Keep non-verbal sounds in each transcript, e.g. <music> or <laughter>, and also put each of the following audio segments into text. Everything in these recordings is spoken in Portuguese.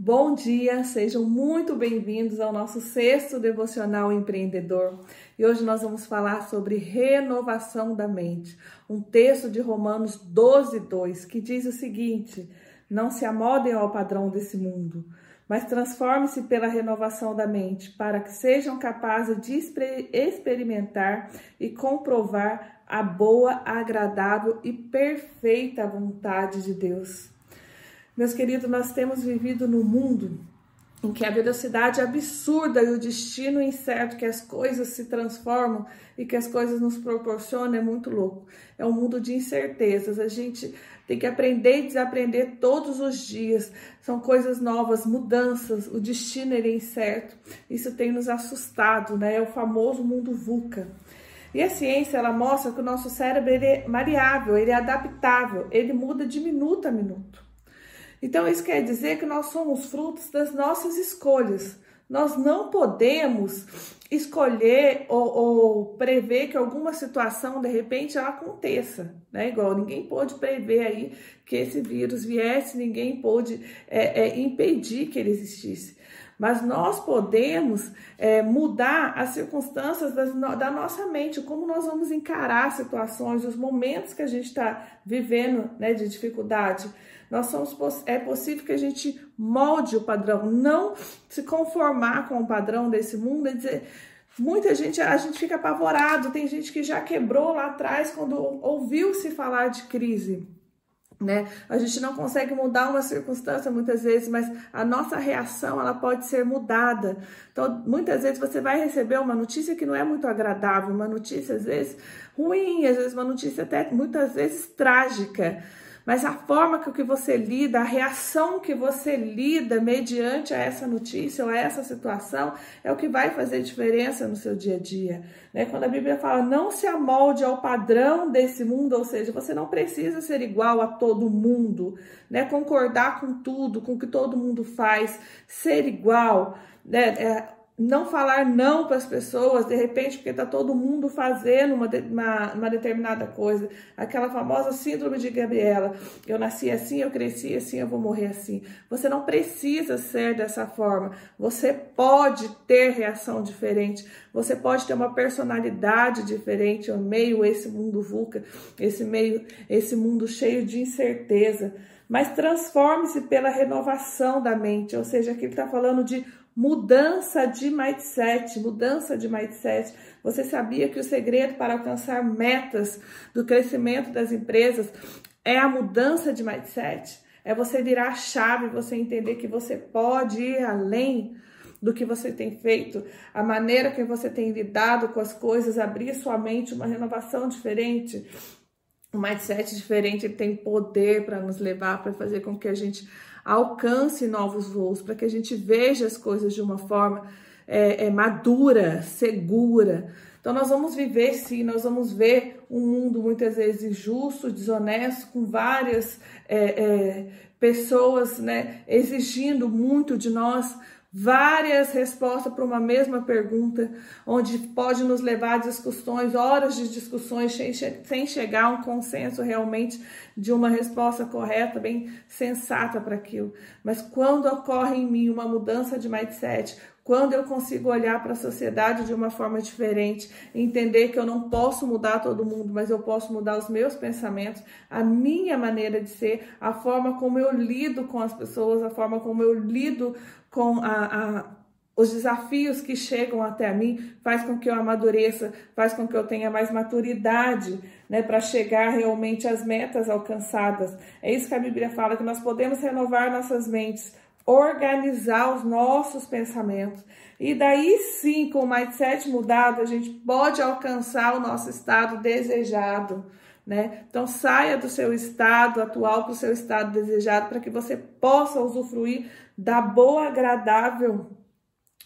Bom dia, sejam muito bem-vindos ao nosso sexto devocional empreendedor. E hoje nós vamos falar sobre renovação da mente. Um texto de Romanos 12, 2, que diz o seguinte: Não se amodem ao padrão desse mundo, mas transforme-se pela renovação da mente, para que sejam capazes de experimentar e comprovar a boa, agradável e perfeita vontade de Deus. Meus queridos, nós temos vivido num mundo em que a velocidade absurda e o destino incerto que as coisas se transformam e que as coisas nos proporcionam é muito louco. É um mundo de incertezas. A gente tem que aprender e desaprender todos os dias. São coisas novas, mudanças. O destino é incerto. Isso tem nos assustado, né? É o famoso mundo VUCA. E a ciência ela mostra que o nosso cérebro ele é variável, ele é adaptável, ele muda de minuto a minuto. Então, isso quer dizer que nós somos frutos das nossas escolhas. Nós não podemos escolher ou, ou, prever que alguma situação de repente ela aconteça, né? Igual ninguém pôde prever aí que esse vírus viesse, ninguém pôde é, é, impedir que ele existisse. Mas nós podemos é, mudar as circunstâncias das, da nossa mente, como nós vamos encarar situações, os momentos que a gente está vivendo né, de dificuldade. Nós somos, é possível que a gente molde o padrão, não se conformar com o padrão desse mundo e dizer. Muita gente, a gente fica apavorado, tem gente que já quebrou lá atrás quando ouviu se falar de crise. Né? A gente não consegue mudar uma circunstância muitas vezes, mas a nossa reação ela pode ser mudada. Então, muitas vezes você vai receber uma notícia que não é muito agradável, uma notícia às vezes ruim, às vezes uma notícia até muitas vezes trágica mas a forma que você lida, a reação que você lida mediante a essa notícia ou a essa situação é o que vai fazer diferença no seu dia a dia. Né? Quando a Bíblia fala não se amolde ao padrão desse mundo, ou seja, você não precisa ser igual a todo mundo, né? concordar com tudo, com o que todo mundo faz, ser igual. Né? É, não falar não para as pessoas, de repente, porque está todo mundo fazendo uma, uma, uma, determinada coisa. Aquela famosa síndrome de Gabriela. Eu nasci assim, eu cresci assim, eu vou morrer assim. Você não precisa ser dessa forma. Você pode ter reação diferente. Você pode ter uma personalidade diferente. Eu meio esse mundo VUCA, esse meio, esse mundo cheio de incerteza. Mas transforme-se pela renovação da mente. Ou seja, aqui ele está falando de mudança de mindset, mudança de mindset. Você sabia que o segredo para alcançar metas do crescimento das empresas é a mudança de mindset? É você virar a chave, você entender que você pode ir além do que você tem feito, a maneira que você tem lidado com as coisas, abrir sua mente, uma renovação diferente. O mindset diferente ele tem poder para nos levar, para fazer com que a gente alcance novos voos, para que a gente veja as coisas de uma forma é, é, madura, segura. Então, nós vamos viver sim, nós vamos ver um mundo muitas vezes injusto, desonesto, com várias é, é pessoas né, exigindo muito de nós, várias respostas para uma mesma pergunta, onde pode nos levar a discussões, horas de discussões, sem chegar a um consenso realmente de uma resposta correta, bem sensata para aquilo. Mas quando ocorre em mim uma mudança de mindset, quando eu consigo olhar para a sociedade de uma forma diferente, entender que eu não posso mudar todo mundo, mas eu posso mudar os meus pensamentos, a minha maneira de ser, a forma como eu lido com as pessoas, a forma como eu lido com a, a os desafios que chegam até mim faz com que eu amadureça, faz com que eu tenha mais maturidade, né, para chegar realmente às metas alcançadas. É isso que a Bíblia fala que nós podemos renovar nossas mentes organizar os nossos pensamentos. E daí sim, com o mindset mudado, a gente pode alcançar o nosso estado desejado. Né? Então saia do seu estado atual para o seu estado desejado para que você possa usufruir da boa, agradável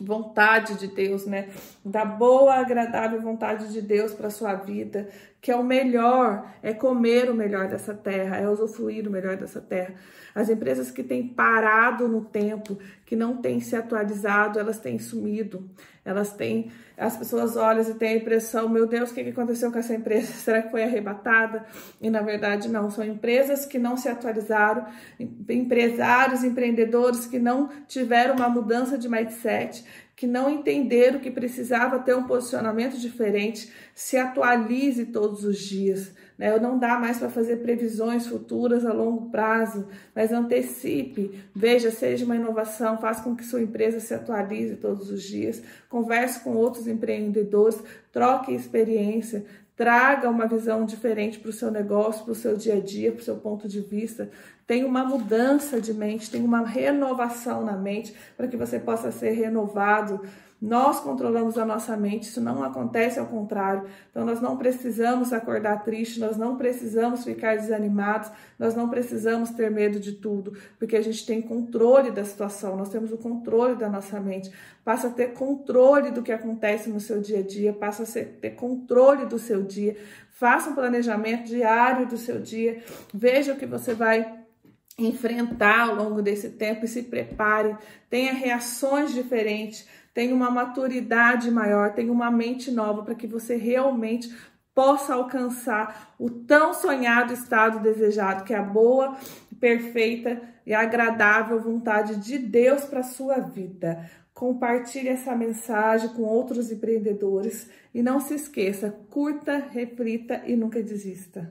vontade de Deus, né? Da boa, agradável vontade de Deus para sua vida, que é o melhor, é comer o melhor dessa terra, é usufruir o melhor dessa terra. As empresas que têm parado no tempo, que não têm se atualizado, elas têm sumido. Elas têm, as pessoas olham e têm a impressão, meu Deus, o que aconteceu com essa empresa? <laughs> Será que foi arrebatada? E na verdade não, são empresas que não se atualizaram, empresários, empreendedores que não tiveram uma mudança de mindset, que não entenderam que precisava ter um posicionamento diferente, se atualize todos os dias. Né? Não dá mais para fazer previsões futuras a longo prazo, mas antecipe, veja, seja uma inovação, faça com que sua empresa se atualize todos os dias, converse com outros empreendedores, troque experiência, traga uma visão diferente para o seu negócio, para o seu dia a dia, para o seu ponto de vista. Tem uma mudança de mente, tem uma renovação na mente para que você possa ser renovado. Nós controlamos a nossa mente, isso não acontece ao contrário. Então, nós não precisamos acordar triste, nós não precisamos ficar desanimados, nós não precisamos ter medo de tudo, porque a gente tem controle da situação, nós temos o controle da nossa mente. Passa a ter controle do que acontece no seu dia a dia, passa a ter controle do seu dia. Faça um planejamento diário do seu dia, veja o que você vai enfrentar ao longo desse tempo e se prepare, tenha reações diferentes, tenha uma maturidade maior, tenha uma mente nova para que você realmente possa alcançar o tão sonhado estado desejado, que é a boa, perfeita e agradável vontade de Deus para sua vida. Compartilhe essa mensagem com outros empreendedores e não se esqueça, curta, reflita e nunca desista.